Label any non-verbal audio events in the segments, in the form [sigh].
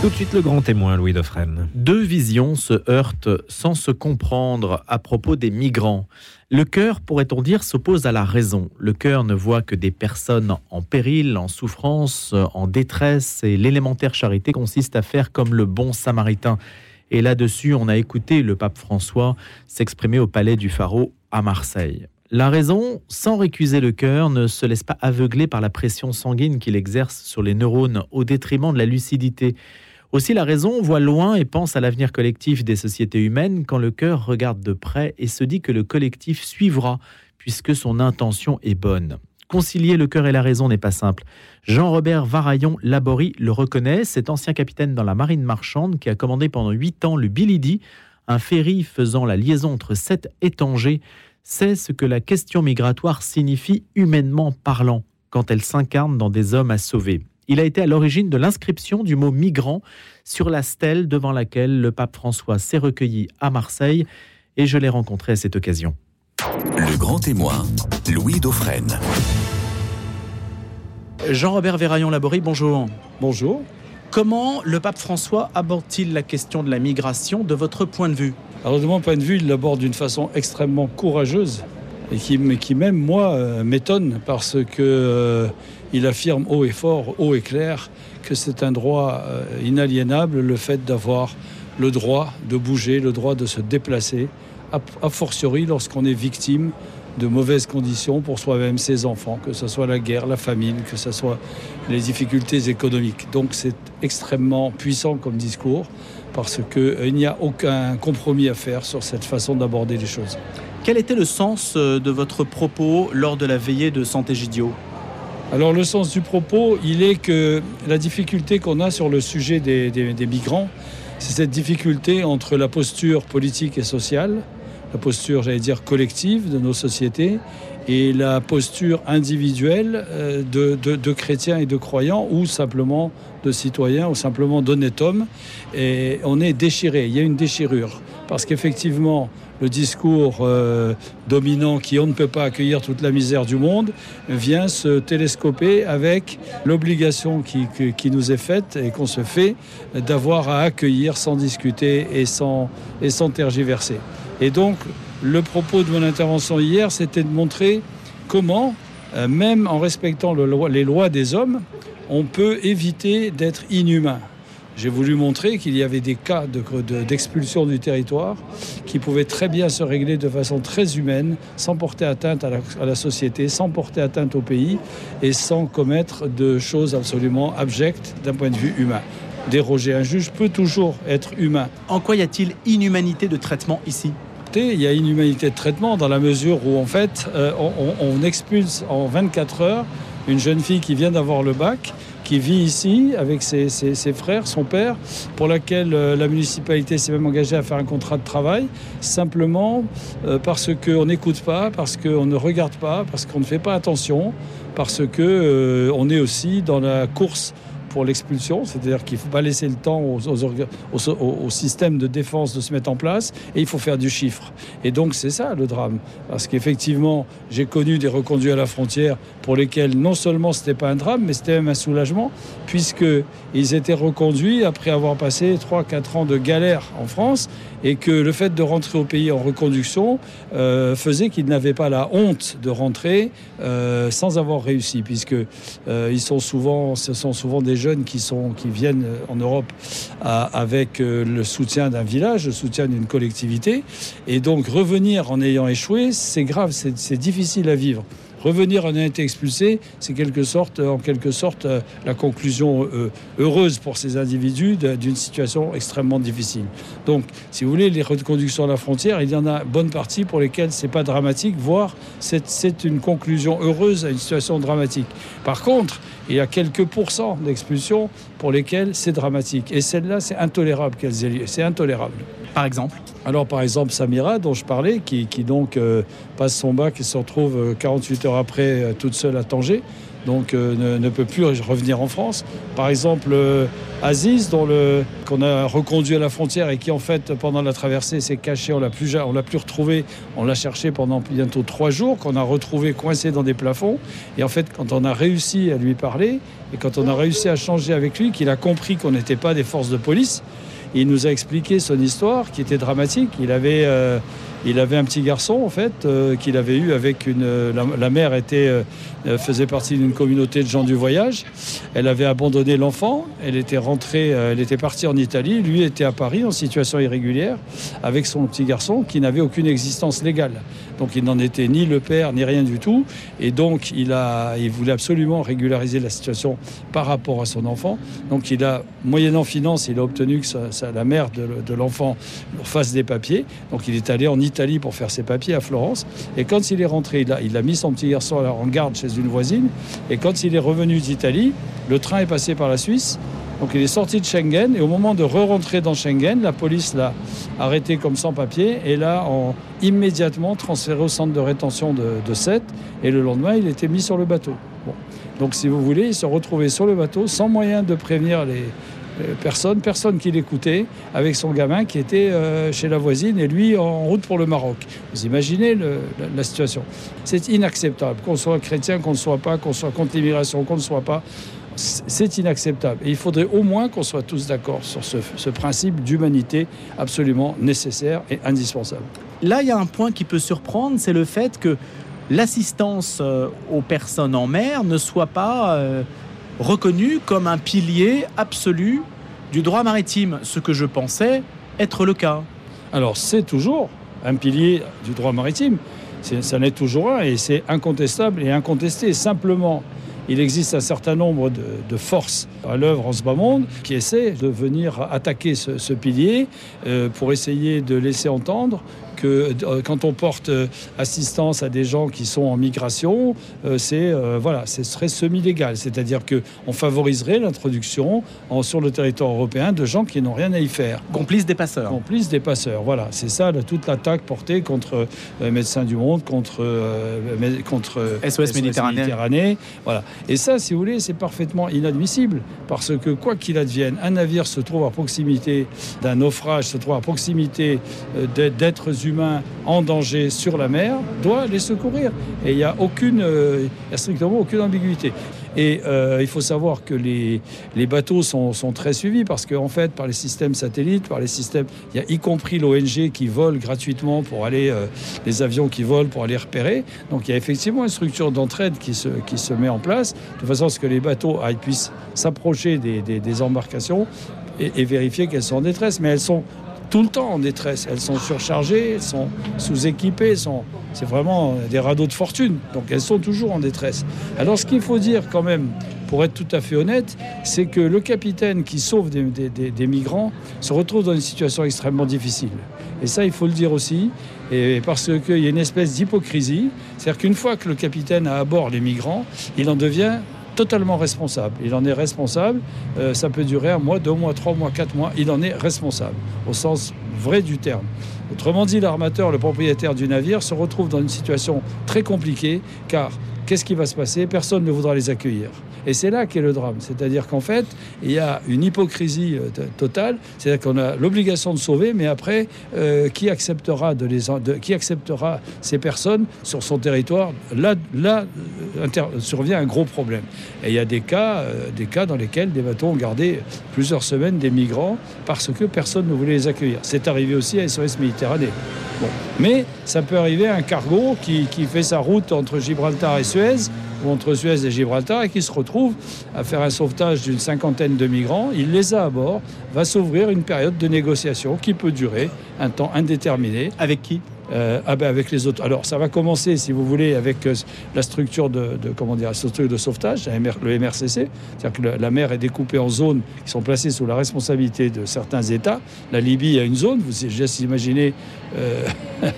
Tout de suite le grand témoin, Louis Dauphren. Deux visions se heurtent sans se comprendre à propos des migrants. Le cœur, pourrait-on dire, s'oppose à la raison. Le cœur ne voit que des personnes en péril, en souffrance, en détresse, et l'élémentaire charité consiste à faire comme le bon samaritain. Et là-dessus, on a écouté le pape François s'exprimer au palais du Pharaon à Marseille. La raison, sans récuser le cœur, ne se laisse pas aveugler par la pression sanguine qu'il exerce sur les neurones au détriment de la lucidité. Aussi la raison voit loin et pense à l'avenir collectif des sociétés humaines quand le cœur regarde de près et se dit que le collectif suivra puisque son intention est bonne. Concilier le cœur et la raison n'est pas simple. Jean-Robert Varaillon Laborie le reconnaît, cet ancien capitaine dans la marine marchande qui a commandé pendant huit ans le Billy un ferry faisant la liaison entre sept et Tanger, sait ce que la question migratoire signifie humainement parlant quand elle s'incarne dans des hommes à sauver. Il a été à l'origine de l'inscription du mot migrant sur la stèle devant laquelle le pape François s'est recueilli à Marseille et je l'ai rencontré à cette occasion. Le grand témoin, Louis Dauphren. Jean-Robert Véraillon-Laborie, bonjour. Bonjour. Comment le pape François aborde-t-il la question de la migration de votre point de vue? Alors de mon point de vue, il l'aborde d'une façon extrêmement courageuse et qui, même moi euh, m'étonne parce que euh, il affirme haut et fort, haut et clair, que c'est un droit euh, inaliénable, le fait d'avoir le droit de bouger, le droit de se déplacer, a fortiori lorsqu'on est victime de mauvaises conditions pour soi-même, ses enfants, que ce soit la guerre, la famine, que ce soit les difficultés économiques. Donc c'est extrêmement puissant comme discours parce qu'il n'y a aucun compromis à faire sur cette façon d'aborder les choses. Quel était le sens euh, de votre propos lors de la veillée de Santé Gidio alors le sens du propos, il est que la difficulté qu'on a sur le sujet des, migrants, c'est cette difficulté entre la posture politique et sociale, la posture, j'allais dire, collective de nos sociétés, et la posture individuelle euh, de, de, chrétiens et de croyants, ou simplement de citoyens, ou simplement d'honnêtes hommes. Et on est déchiré, il y a une déchirure. Parce qu'effectivement, le discours euh, dominant qui on ne peut pas accueillir toute la misère du monde vient se télescoper avec l'obligation qui, nous est faite et qu'on se fait d'avoir à accueillir sans discuter et sans, et sans tergiverser. Et donc le propos de mon intervention hier, c'était de montrer comment, euh, même en respectant les lois des hommes, on peut éviter d'être inhumain. J'ai voulu montrer qu'il y avait des cas d'expulsion du territoire qui pouvaient très bien se régler de façon très humaine, sans porter atteinte à la, à la société, sans porter atteinte au pays et sans commettre de choses absolument abjectes d'un point de vue humain déroger. Un juge peut toujours être humain. En quoi y a-t-il inhumanité de traitement ici? Il y a inhumanité de traitement dans la mesure où en fait euh, on, expulse en 24 heures une jeune fille qui vient d'avoir le bac, qui vit ici avec ses, frères, son père, pour laquelle euh, la municipalité s'est même engagée à faire un contrat de travail, simplement euh, parce qu'on n'écoute pas, parce qu'on ne regarde pas, parce qu'on ne fait pas attention, parce qu'on on est aussi dans la course pour l'expulsion, c'est-à-dire qu'il ne faut pas laisser le temps au, système de défense de se mettre en place et il faut faire du chiffre. Et donc c'est ça le drame, parce qu'effectivement j'ai connu des reconduits à la frontière pour lesquels non seulement ce n'était pas un drame, mais c'était même un soulagement, puisqu'ils étaient reconduits après avoir passé 3-4 ans de galère en France et que le fait de rentrer au pays en reconduction euh, faisait qu'ils n'avaient pas la honte de rentrer euh, sans avoir réussi, puisque euh, ils sont souvent, ce sont souvent des jeunes qui, sont, qui viennent en Europe avec le soutien d'un village, le soutien d'une collectivité, et donc revenir en ayant échoué, c'est grave, c'est difficile à vivre revenir en ayant été expulsé, c'est quelque sorte, en quelque sorte euh, la conclusion euh, heureuse pour ces individus d'une situation extrêmement difficile. Donc, si vous voulez, les reconductions à la frontière, il y en a bonne partie pour lesquelles c'est pas dramatique, voire c'est une conclusion heureuse à une situation dramatique. Par contre, il y a quelques pourcents d'expulsions pour lesquelles c'est dramatique. Et celle-là, c'est intolérable qu'elles aient lieu. C'est intolérable. Par exemple? Alors, par exemple, Samira, dont je parlais, qui, donc euh, passe son bac et se retrouve 48 heures après toute seule à Tanger donc euh, ne, peut plus revenir en France. Par exemple, euh, Aziz, qu'on a reconduit à la frontière et qui en fait pendant la traversée s'est caché, on l'a plus, on l'a plus retrouvé, on l'a cherché pendant bientôt trois jours, qu'on a retrouvé coincé dans des plafonds. Et en fait, quand on a réussi à lui parler et quand on a réussi à changer avec lui, qu'il a compris qu'on n'était pas des forces de police, il nous a expliqué son histoire qui était dramatique. Il avait, euh, il avait un petit garçon en fait euh, qu'il avait eu avec une. euh, La, mère était, euh, faisait partie d'une communauté de gens du voyage. Elle avait abandonné l'enfant. Elle était rentrée, elle était partie en Italie. Lui était à Paris en situation irrégulière avec son petit garçon qui n'avait aucune existence légale. Donc il n'en était ni le père ni rien du tout. Et donc il a, il voulait absolument régulariser la situation par rapport à son enfant. Donc il a, moyennant finance, il a obtenu que sa- la mère de, de l'enfant fasse des papiers. Donc il est allé en Italie pour faire ses papiers à Florence. Et quand il est rentré, il a, mis son petit garçon en garde chez une voisine. Et quand il est revenu d'Italie, le train est passé par la Suisse. Donc il est sorti de Schengen et au moment de re-rentrer dans Schengen, la police l'a arrêté comme sans papier et l'a en- immédiatement transféré au centre de rétention de, de Sète. Et le lendemain, il était mis sur le bateau. Donc si vous voulez, il se retrouvait sur le bateau sans moyen de prévenir les euh, personnes, personne qui l'écoutait, avec son gamin qui était euh, chez la voisine et lui en route pour le Maroc. Vous imaginez la, situation. C'est inacceptable, qu'on soit chrétien, qu'on ne soit pas, qu'on soit contre l'immigration, qu'on ne soit pas. C'est inacceptable. Et il faudrait au moins qu'on soit tous d'accord sur ce, principe d'humanité absolument nécessaire et indispensable. Là, il y a un point qui peut surprendre, c'est le fait que l'assistance euh, aux personnes en mer ne soit pas reconnue comme un pilier absolu du droit maritime, ce que je pensais être le cas. Alors c'est toujours un pilier du droit maritime, ça n'est toujours un et c'est incontestable et incontesté. Simplement, il existe un certain nombre de, forces à l'œuvre en ce bas monde qui essaient de venir attaquer ce, ce pilier euh, pour essayer de laisser entendre que euh, quand on porte euh, assistance à des gens qui sont en migration, euh, c'est voilà, ce serait semi-légal, c'est-à-dire que on favoriserait l'introduction sur le territoire européen de gens qui n'ont rien à y faire Complice des passeurs. complice des passeurs. Voilà, c'est ça toute l'attaque portée contre Médecins du Monde, contre, SOS Méditerranée. Méditerranée. Voilà. Et ça, si vous voulez, c'est parfaitement inadmissible parce que quoi qu'il advienne, un navire se trouve à proximité d'un naufrage, se trouve à proximité d'ê- d'êtres humains en danger sur la mer, doit les secourir. Et il n'y a aucune, euh, a strictement aucune ambiguïté. Et euh, il faut savoir que les, bateaux sont, très suivis parce qu'en fait, par les systèmes satellites, par les systèmes, y a y compris l'ONG qui vole gratuitement pour aller, euh, les avions qui volent pour aller repérer. Donc il y a effectivement une structure d'entraide qui se, qui se met en place de façon à ce que les bateaux aillent- puissent s'approcher des embarcations et, et vérifier qu'elles sont en détresse. Mais elles sont tout le temps en détresse. Elles sont surchargées, elles sont sous-équipées, sont... c'est vraiment des radeaux de fortune. Donc elles sont toujours en détresse. Alors ce qu'il faut dire quand même, pour être tout à fait honnête, c'est que le capitaine qui sauve des migrants se retrouve dans une situation extrêmement difficile. Et ça, il faut le dire aussi, et parce qu'il y a une espèce d'hypocrisie. C'est-à-dire qu'une fois que le capitaine a à bord les migrants, il en devient totalement responsable. Il en est responsable. Euh, ça peut durer un mois, deux mois, trois mois, quatre mois. Il en est responsable, au sens vrai du terme. Autrement dit, l'armateur, le propriétaire du navire, se retrouve dans une situation très compliquée, car qu'est-ce qui va se passer? Personne ne voudra les accueillir. Et c'est là qu'est le drame. C'est-à-dire qu'en fait, il y a une hypocrisie euh, totale. C'est-à-dire qu'on a l'obligation de sauver, mais après, euh, qui, acceptera de les, qui acceptera ces personnes sur son territoire? Là, euh, survient un gros problème. Et il y a des cas, des cas dans lesquels des bateaux ont gardé plusieurs semaines des migrants parce que personne ne voulait les accueillir. C'est arrivé aussi à SOS Méditerranée. Bon. Mais ça peut arriver à un cargo qui fait sa route entre Gibraltar et Suez, entre Suez et Gibraltar, et qui se retrouve à faire un sauvetage d'une cinquantaine de migrants. Il les a à bord, va s'ouvrir une période de négociation qui peut durer un temps indéterminé. Avec qui? Euh, ah ben avec les autres. Alors ça va commencer, si vous voulez, avec euh, la structure de, de- comment dire, la structure de sauvetage, le MRCC, c'est-à-dire que le- la mer est découpée en zones qui sont placées sous la responsabilité de certains États. La Libye a une zone. Vous imaginer. euh, [laughs]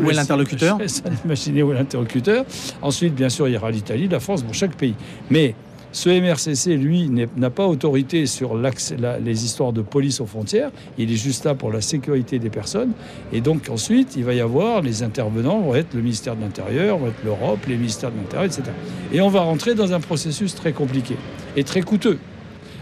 Où est l'interlocuteur? [laughs] imaginer où est l'interlocuteur. Ensuite, bien sûr, il y aura l'Italie, la France, pour chaque pays. Mais Ce MRCC, lui, n'a pas autorité sur les histoires de police aux frontières. Il est juste là pour la sécurité des personnes. Et donc ensuite, il va y avoir les intervenants vont être le ministère de l'Intérieur, l'Europe, les ministères de l'Intérieur, etc. Et on va rentrer dans un processus très compliqué et très coûteux.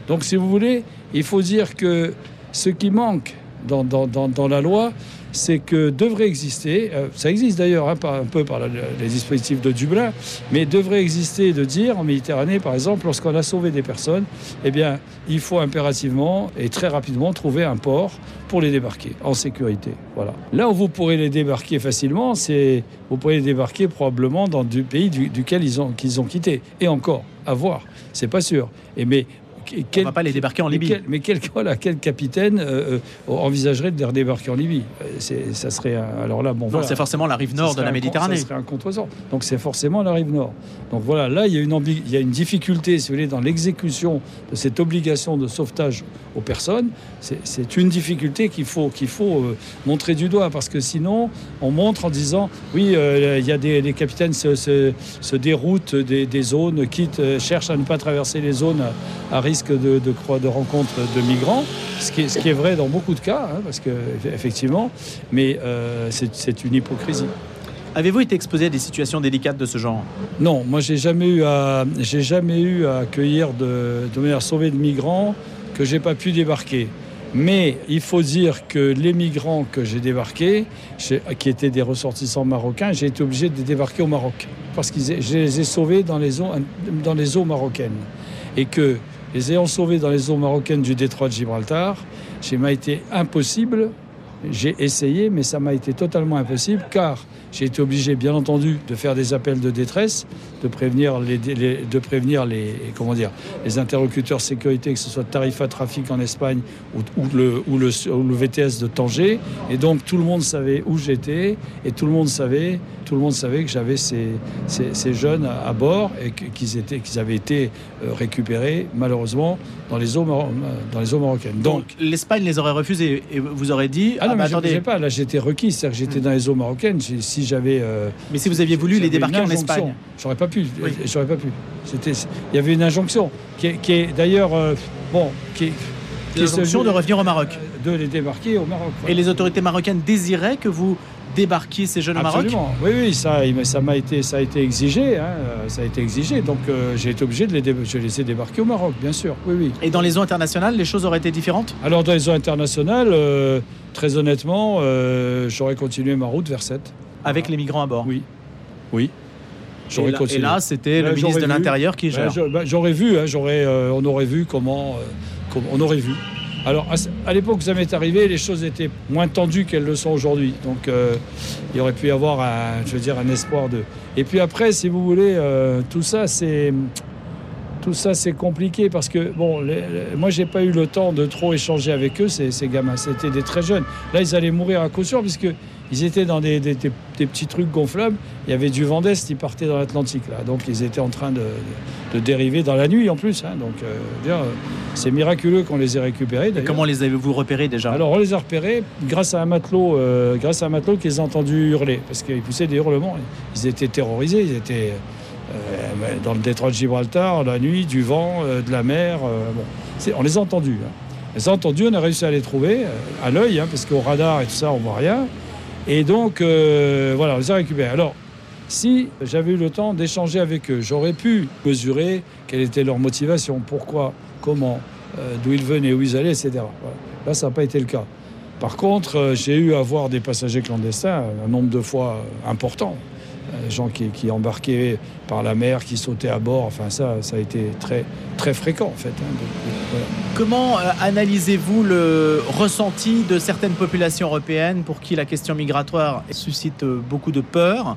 Donc, si vous voulez, il faut dire que ce qui manque dans la loi, c'est que devrait exister, euh, ça existe d'ailleurs hein, un peu par les dispositifs de Dublin, mais devrait exister de dire en Méditerranée, par exemple, lorsqu'on a sauvé des personnes, eh bien, il faut impérativement et très rapidement trouver un port pour les débarquer en sécurité. Voilà. Là où vous pourrez les débarquer facilement, c'est vous pourrez les débarquer probablement dans du pays du- duquel ils ont quitté. Et encore, à voir, c'est pas sûr. Et mais On quel- va pas les débarquer en Libye. quel, mais quel, voilà, quel capitaine euh, euh, envisagerait de les redébarquer en Libye? Euh, c'est, Ça serait alors là bon voilà. c'est forcément la rive nord de la Méditerranée. Ça serait un contresort. Donc c'est forcément la rive nord. Donc voilà, là il y a une, ambi- il y a une difficulté, si vous voulez, dans l'exécution de cette obligation de sauvetage aux personnes. C'est, une difficulté qu'il faut, qu'il faut euh, montrer du doigt parce que sinon on montre en disant oui, euh, il y a des les capitaines se, se, se déroutent des, des zones, quittent, cherchent à ne pas traverser les zones à, à risque de, de, de rencontre de migrants, ce qui est, ce qui est vrai dans beaucoup de cas, hein, parce que effectivement, mais euh, c'est, une hypocrisie. Avez-vous été exposé à des situations délicates de ce genre? Non, moi j'ai jamais eu à j'ai jamais eu à accueillir de, de manière sauvée de migrants que j'ai pas pu débarquer. Mais il faut dire que les migrants que j'ai débarqués, qui étaient des ressortissants marocains, j'ai été obligé de les débarquer au Maroc parce que je les ai sauvés dans les eaux dans les eaux marocaines et que les ayant sauvés dans les eaux marocaines du détroit de Gibraltar, il m'a été impossible. J'ai essayé, mais ça m'a été totalement impossible car j'ai été obligé, bien entendu, de faire des appels de détresse, de prévenir les, les- de prévenir les, comment dire, les interlocuteurs sécurité, que ce soit Tarifa Trafic en Espagne ou, ou le, ou, le, ou le VTS de Tanger. Et donc tout le monde savait où j'étais et tout le monde savait, tout le monde savait que j'avais ces, ces, ces jeunes à, à bord et qu'ils étaient, qu'ils avaient été euh, récupérés malheureusement dans les eaux, dans les eaux marocaines. Donc l'Espagne les aurait refusés et vous aurez dit ah non, bah, mais je attendez, sais pas, là j'étais requis, c'est-à-dire que j'étais dans les eaux marocaines. Si j'avais. euh, mais si vous aviez voulu les débarquer en Espagne, J'aurais pas pu. Oui. J'aurais pas pu. C'était, il y avait une injonction qui est, qui est d'ailleurs. euh, bon, qui est. qui est l'injonction de revenir au Maroc. De les débarquer au Maroc. Et les autorités marocaines désiraient que vous débarquiez ces jeunes au Maroc? Absolument. Oui, oui, ça, ça m'a été, ça a été exigé. hein, ça a été exigé. Donc euh, j'ai été obligé de les, dé- je les ai débarquer au Maroc, bien sûr. Oui, oui. Et dans les eaux internationales, les choses auraient été différentes? Alors dans les eaux internationales, très honnêtement, euh, j'aurais continué ma route vers 7. Avec les migrants à bord. Oui. Oui. Et J'aurais là, et là, c'était le ministre de l'Intérieur qui gère. bah, J'aurais vu, hein, j'aurais, euh, on aurait vu comment, euh, comment- on aurait vu. Alors à, l'époque où ça m'est arrivé, les choses étaient moins tendues qu'elles le sont aujourd'hui. Donc euh, il aurait pu y avoir un, je veux dire, un espoir de. Et puis après, si vous voulez, euh, tout ça c'est tout ça c'est compliqué parce que bon, les- les- moi j'ai pas eu le temps de trop échanger avec eux, ces, ces gamins. C'était des très jeunes. Là ils allaient mourir à coup sûr puisque ils étaient dans des, des- des- des petits trucs gonflables. Il y avait du vent d'est, ils partaient dans l'Atlantique là. Donc ils étaient en train de, dériver dans la nuit en plus. hein. Donc euh, euh, c'est miraculeux qu'on les ait récupérés. Comment les avez-vous repérés déjà? Alors on les a repérés grâce à un matelot, euh, grâce à un matelot qui les a entendus hurler parce qu'ils poussaient des hurlements. Ils étaient terrorisés, ils étaient euh, dans le détroit de Gibraltar, la nuit, du vent, de la mer. bon. On les a entendus. hein. On les a entendus, on a réussi à les trouver à l'œil, hein, parce qu'au radar et tout ça, on voit rien. Et donc euh, voilà, on les a récupérés. Alors si j'avais eu le temps d'échanger avec eux, j'aurais pu mesurer quelle était leur motivation, pourquoi, comment, euh, d'où ils venaient, où ils allaient, etc. Là, ça n'a pas été le cas. Par contre, euh, j'ai eu à voir des passagers clandestins un nombre de fois important. Euh, gens qui, qui embarquaient par la mer, qui sautaient à bord. Enfin, ça, ça a été très, très fréquent, en fait. hein. Voilà. Comment euh, analysez-vous le ressenti de certaines populations européennes pour qui la question migratoire suscite euh, beaucoup de peur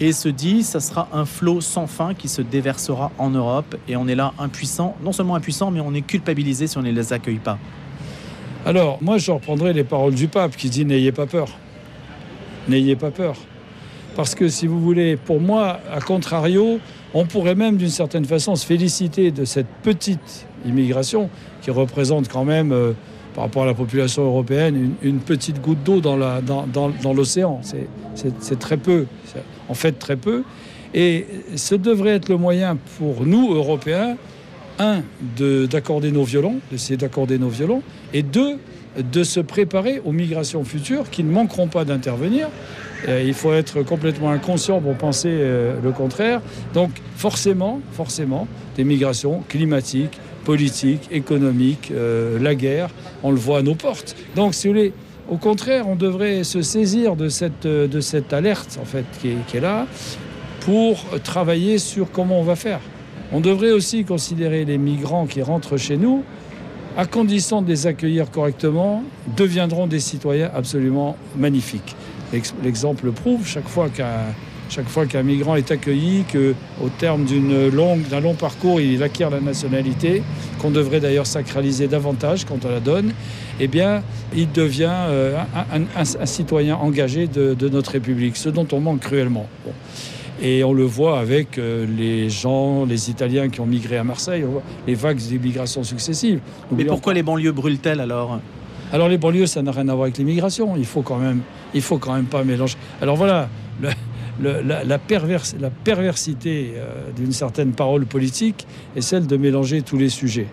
et se dit ça sera un flot sans fin qui se déversera en Europe et on est là impuissant, non seulement impuissant mais on est culpabilisé si on ne les accueille pas? Alors, moi, je reprendrai les paroles du pape qui dit N'ayez pas peur. N'ayez pas peur. Parce que, si vous voulez, pour moi, à contrario, on pourrait même, d'une certaine façon, se féliciter de cette petite immigration qui représente quand même, euh, par rapport à la population européenne, une, petite goutte d'eau dans dans- l'océan. C'est- très peu. En fait très peu. Et ce devrait être le moyen pour nous, Européens, un, d'accorder nos violons, d'essayer d'accorder nos violons, et deux, de se préparer aux migrations futures qui ne manqueront pas d'intervenir. Euh, il faut être complètement inconscient pour penser euh, le contraire. Donc forcément, forcément, des migrations climatiques, politiques, économiques, euh, la guerre, on le voit à nos portes. Donc si au contraire, on devrait se saisir de cette, de cette alerte en fait qui est, qui est là pour travailler sur comment on va faire. On devrait aussi considérer les migrants qui rentrent chez nous à condition de les accueillir correctement, deviendront des citoyens absolument magnifiques. L'exemple prouve chaque fois qu'un chaque fois qu'un migrant est accueilli, qu'au terme d'une longue, d'un long parcours, il acquiert la nationalité, qu'on devrait d'ailleurs sacraliser davantage quand on la donne, eh bien, il devient euh, un, citoyen engagé de, notre République, ce dont on manque cruellement. Et on le voit avec euh, les gens, les Italiens qui ont migré à Marseille, on voit les vagues d'immigration successives. Mais pourquoi les banlieues brûlent-elles alors? Alors les banlieues, ça n'a rien à voir avec l'immigration. Il faut quand même, il faut quand même pas mélanger. Alors voilà, la, perversité euh, d'une certaine parole politique est celle de mélanger tous les sujets.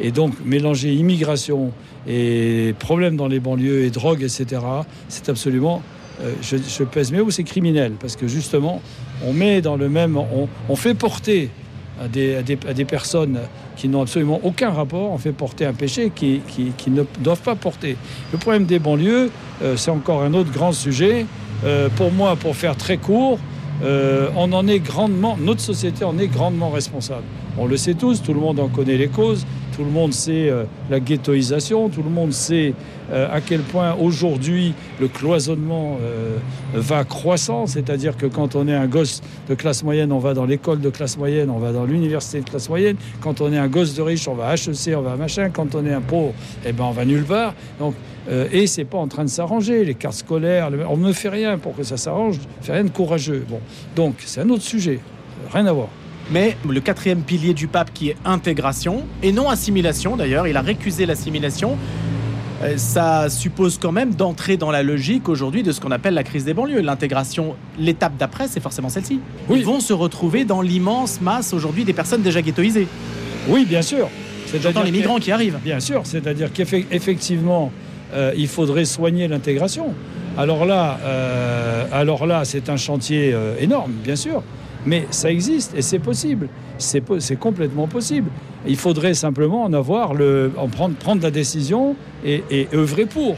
Et donc mélanger immigration et problèmes dans les banlieues et drogue, etc., c'est absolument euh, je, pèse mes mots, c'est criminel, parce que justement, on met dans le même, on, fait porter à des, personnes qui n'ont absolument aucun rapport, on fait porter un péché qui, qui, ne doivent pas porter. Le problème des banlieues, euh, c'est encore un autre grand sujet. Euh, pour moi, pour faire très court, on en est grandement, notre société en est grandement responsable. On le sait tous, tout le monde en connaît les causes. Tout le monde sait euh, la ghettoisation, tout le monde sait euh, à quel point aujourd'hui le cloisonnement euh, va croissant, c'est-à-dire que quand on est un gosse de classe moyenne, on va dans l'école de classe moyenne, on va dans l'université de classe moyenne. Quand on est un gosse de riche, on va à HEC, on va à machin. Quand on est un pauvre, eh ben on va nulle part. Donc et c'est pas en train de s'arranger. Les cartes scolaires, on ne fait rien pour que ça s'arrange, on fait rien de courageux. Donc c'est un autre sujet, rien à voir mais le quatrième pilier du pape qui est intégration, et non assimilation d'ailleurs, il a récusé l'assimilation. Euh, ça suppose quand même d'entrer dans la logique aujourd'hui de ce qu'on appelle la crise des banlieues. L'intégration, l'étape d'après, c'est forcément celle-ci. Ils vont se retrouver dans l'immense masse aujourd'hui des personnes déjà ghettoisées. Oui, bien sûr. J'entends les migrants qui arrivent. Bien sûr, c'est-à-dire qu'effectivement, euh, il faudrait soigner l'intégration. Alors là, euh, alors là, c'est un chantier énorme, bien sûr. Mais ça existe et c'est possible. C'est complètement possible. Il faudrait simplement en avoir le, en prendre, prendre la décision et, œuvrer pour.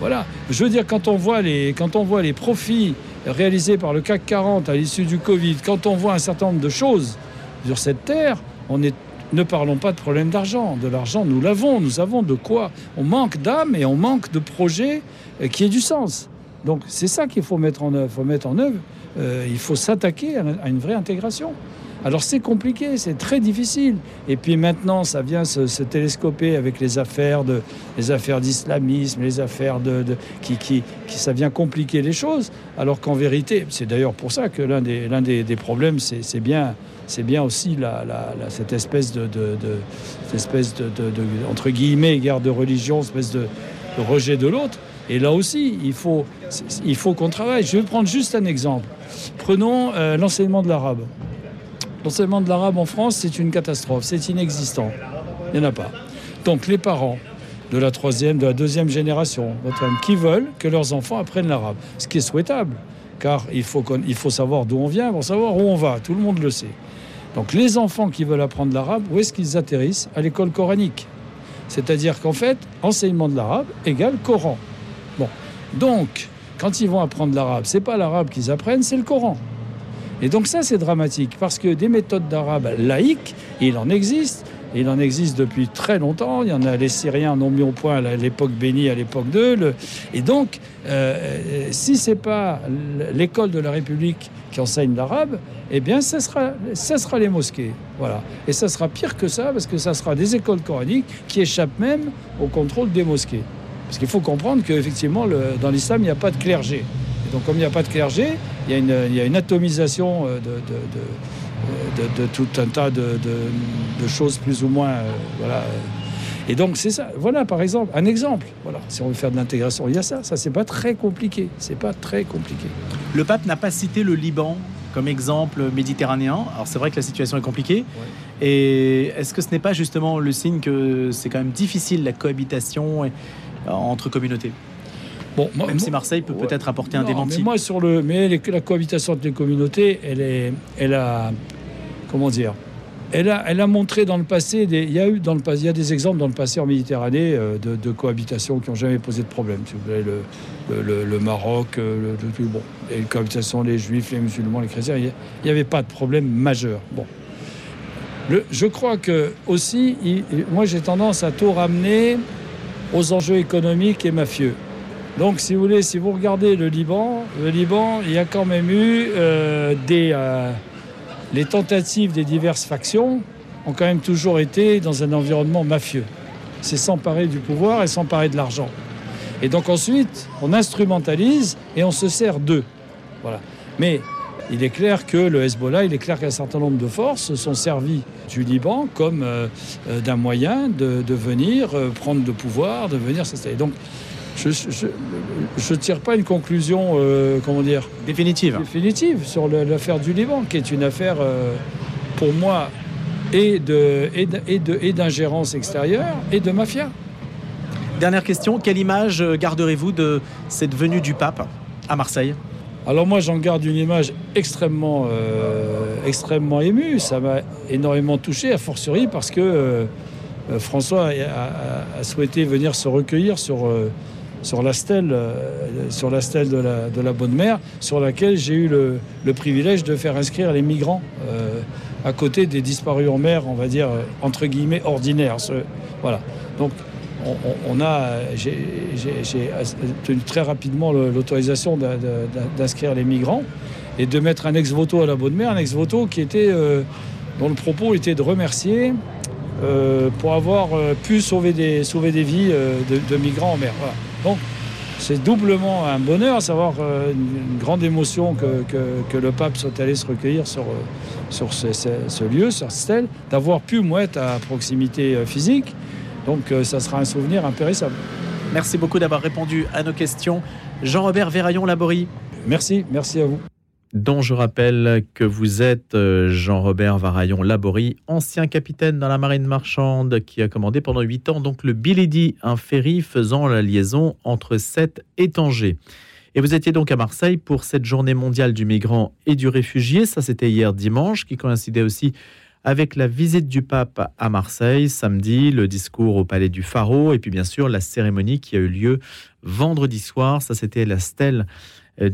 Voilà. Je veux dire, quand on voit les, quand on voit les profits réalisés par le CAC 40 à l'issue du Covid, quand on voit un certain nombre de choses sur cette terre, on ne parlons pas de problème d'argent. De l'argent, nous l'avons. Nous avons de quoi. On manque d'âme et on manque de projets euh, qui aient du sens. Donc c'est ça qu'il. Faut mettre en œuvre euh, il faut s'attaquer à, une vraie intégration. Alors c'est compliqué, c'est très difficile. Et puis maintenant, ça vient se, télescoper avec les affaires de, les affaires d'islamisme, les affaires de, qui, qui, ça vient compliquer les choses. Alors qu'en vérité, c'est d'ailleurs pour ça que l'un des, l'un des, problèmes, c'est, bien, c'est bien aussi la, cette espèce de, cette espèce de, entre guillemets, guerre de religion, espèce de rejet de l'autre. Et là aussi, il faut, il faut qu'on travaille. Je vais prendre juste un exemple. Prenons euh, l'enseignement de l'arabe. L'enseignement de l'arabe en France, c'est une catastrophe, c'est inexistant. Il n'y en a pas. Donc les parents de la troisième, de la deuxième génération, qui veulent que leurs enfants apprennent l'arabe, ce qui est souhaitable, car il faut, il faut savoir d'où on vient pour savoir où on va, tout le monde le sait. Donc les enfants qui veulent apprendre l'arabe, où est-ce qu'ils atterrissent? À l'école coranique. C'est-à-dire qu'en fait, enseignement de l'arabe égale Coran. Bon, donc, quand ils vont apprendre l'arabe, c'est pas l'arabe qu'ils apprennent, c'est le Coran. Et donc ça, c'est dramatique, parce que des méthodes d'arabe laïques, il en existe, il en existe depuis très longtemps. Il y en a les Syriens en ont mis au point à l'époque bénie, à l'époque d'eux. Et donc, euh, si c'est pas l'école de la République qui enseigne l'arabe, eh bien, ça sera, ça sera les mosquées. Voilà. Et ça sera pire que ça, parce que ça sera des écoles coraniques qui échappent même au contrôle des mosquées. Parce qu'il faut comprendre qu'effectivement, dans l'islam, il n'y a pas de clergé. Et donc, comme il n'y a pas de clergé, il y a une, il y a une atomisation de, de, de, tout un tas de, choses plus ou moins. Euh, voilà. Et donc, c'est ça. Voilà, par exemple, un exemple. Voilà, si on veut faire de l'intégration, il y a ça. Ça, c'est pas très compliqué. C'est pas très compliqué. Le pape n'a pas cité le Liban comme exemple méditerranéen. Alors, c'est vrai que la situation est compliquée. Et est-ce que ce n'est pas justement le signe que c'est quand même difficile la cohabitation entre communautés Bon, Même si Marseille peut peut-être apporter un démenti. Mais moi, sur le, mais la cohabitation entre les communautés, elle est, elle a, comment dire, elle a, elle a montré dans le passé, des, il y a eu dans le il y a des exemples dans le passé en Méditerranée euh, de, cohabitation qui n'ont jamais posé de problème. Si vous voulez, le, le, Maroc, euh, le, bon, les cohabitations, les Juifs, les musulmans, les chrétiens, il n'y avait pas de problème majeur. Bon, je crois que aussi, moi j'ai tendance à tout ramener aux enjeux économiques et mafieux. Donc, si vous voulez, si vous regardez le Liban, le Liban, il y a quand même eu euh, des. les tentatives des diverses factions ont quand même toujours été dans un environnement mafieux. C'est s'emparer du pouvoir et s'emparer de l'argent. Et donc ensuite, on instrumentalise et on se sert d'eux. Voilà. Mais il est clair que le Hezbollah, il est clair qu'un certain nombre de forces se sont servies du Liban comme euh, euh, d'un moyen de, venir euh, prendre le pouvoir, de venir s'installer. Donc, je ne tire pas une conclusion, comment dire Définitive. Définitive sur l'affaire du Liban, qui est une affaire, pour moi, et d'ingérence et extérieure et de mafia. Dernière question, quelle image garderez-vous de cette venue du pape à Marseille? Alors moi j'en garde une image extrêmement, euh, extrêmement émue. Ça m'a énormément touché, à fortiori parce que euh, François a, souhaité venir se recueillir sur, euh, la stèle, de la, Bonne Mère, sur laquelle j'ai eu le, le, privilège de faire inscrire les migrants à côté des disparus en mer, on va dire entre guillemets ordinaires. voilà. Donc on, a, j'ai tenu très rapidement l'autorisation d'inscrire les migrants et de mettre un ex-voto à la bonne mer, un ex-voto qui était, euh, dont le propos était de remercier euh, pour avoir euh, pu sauver des, vies de, migrants en mer. Donc, c'est doublement un bonheur, savoir une, grande émotion que, le pape soit allé se recueillir sur, sur ce, lieu, sur cette stèle, d'avoir pu, moi, être à proximité physique. Donc euh, ça sera un souvenir impérissable. Merci beaucoup d'avoir répondu à nos questions. Jean-Robert Véraillon-Laborie. Merci, merci à vous. Dont je rappelle que vous êtes euh, Jean-Robert Varaillon-Laborie, ancien capitaine dans la marine marchande qui a commandé pendant 8 ans donc le Bilidi, un ferry faisant la liaison entre Sète et Tanger. Et vous étiez donc à Marseille pour cette journée mondiale du migrant et du réfugié. Ça, c'était hier dimanche, qui coïncidait aussi avec la visite du pape à Marseille samedi, le discours au palais du Pharaon et puis bien sûr la cérémonie qui a eu lieu vendredi soir. Ça, c'était la stèle euh,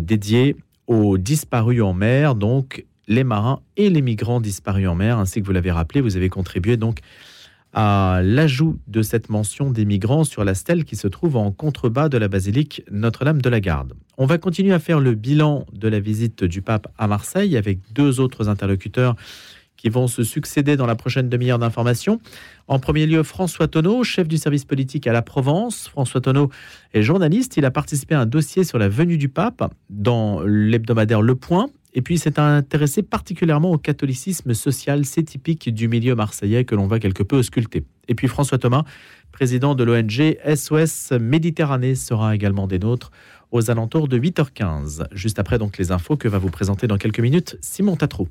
dédiée aux disparus en mer, donc les marins et les migrants disparus en mer, ainsi que vous l'avez rappelé, vous avez contribué donc à l'ajout de cette mention des migrants sur la stèle qui se trouve en contrebas de la basilique Notre-Dame de la Garde. On va continuer à faire le bilan de la visite du pape à Marseille avec deux autres interlocuteurs qui vont se succéder dans la prochaine demi-heure d'information. En premier lieu, François Tonneau, chef du service politique à la Provence. François Tonneau est journaliste. Il a participé à un dossier sur la venue du pape dans l'hebdomadaire Le Point. Et puis, il s'est intéressé particulièrement au catholicisme social. C'est typique du milieu marseillais que l'on va quelque peu ausculter. Et puis, François Thomas, président de l'ONG SOS Méditerranée, sera également des nôtres aux alentours de 8h15. Juste après, donc, les infos que va vous présenter dans quelques minutes Simon Tatro.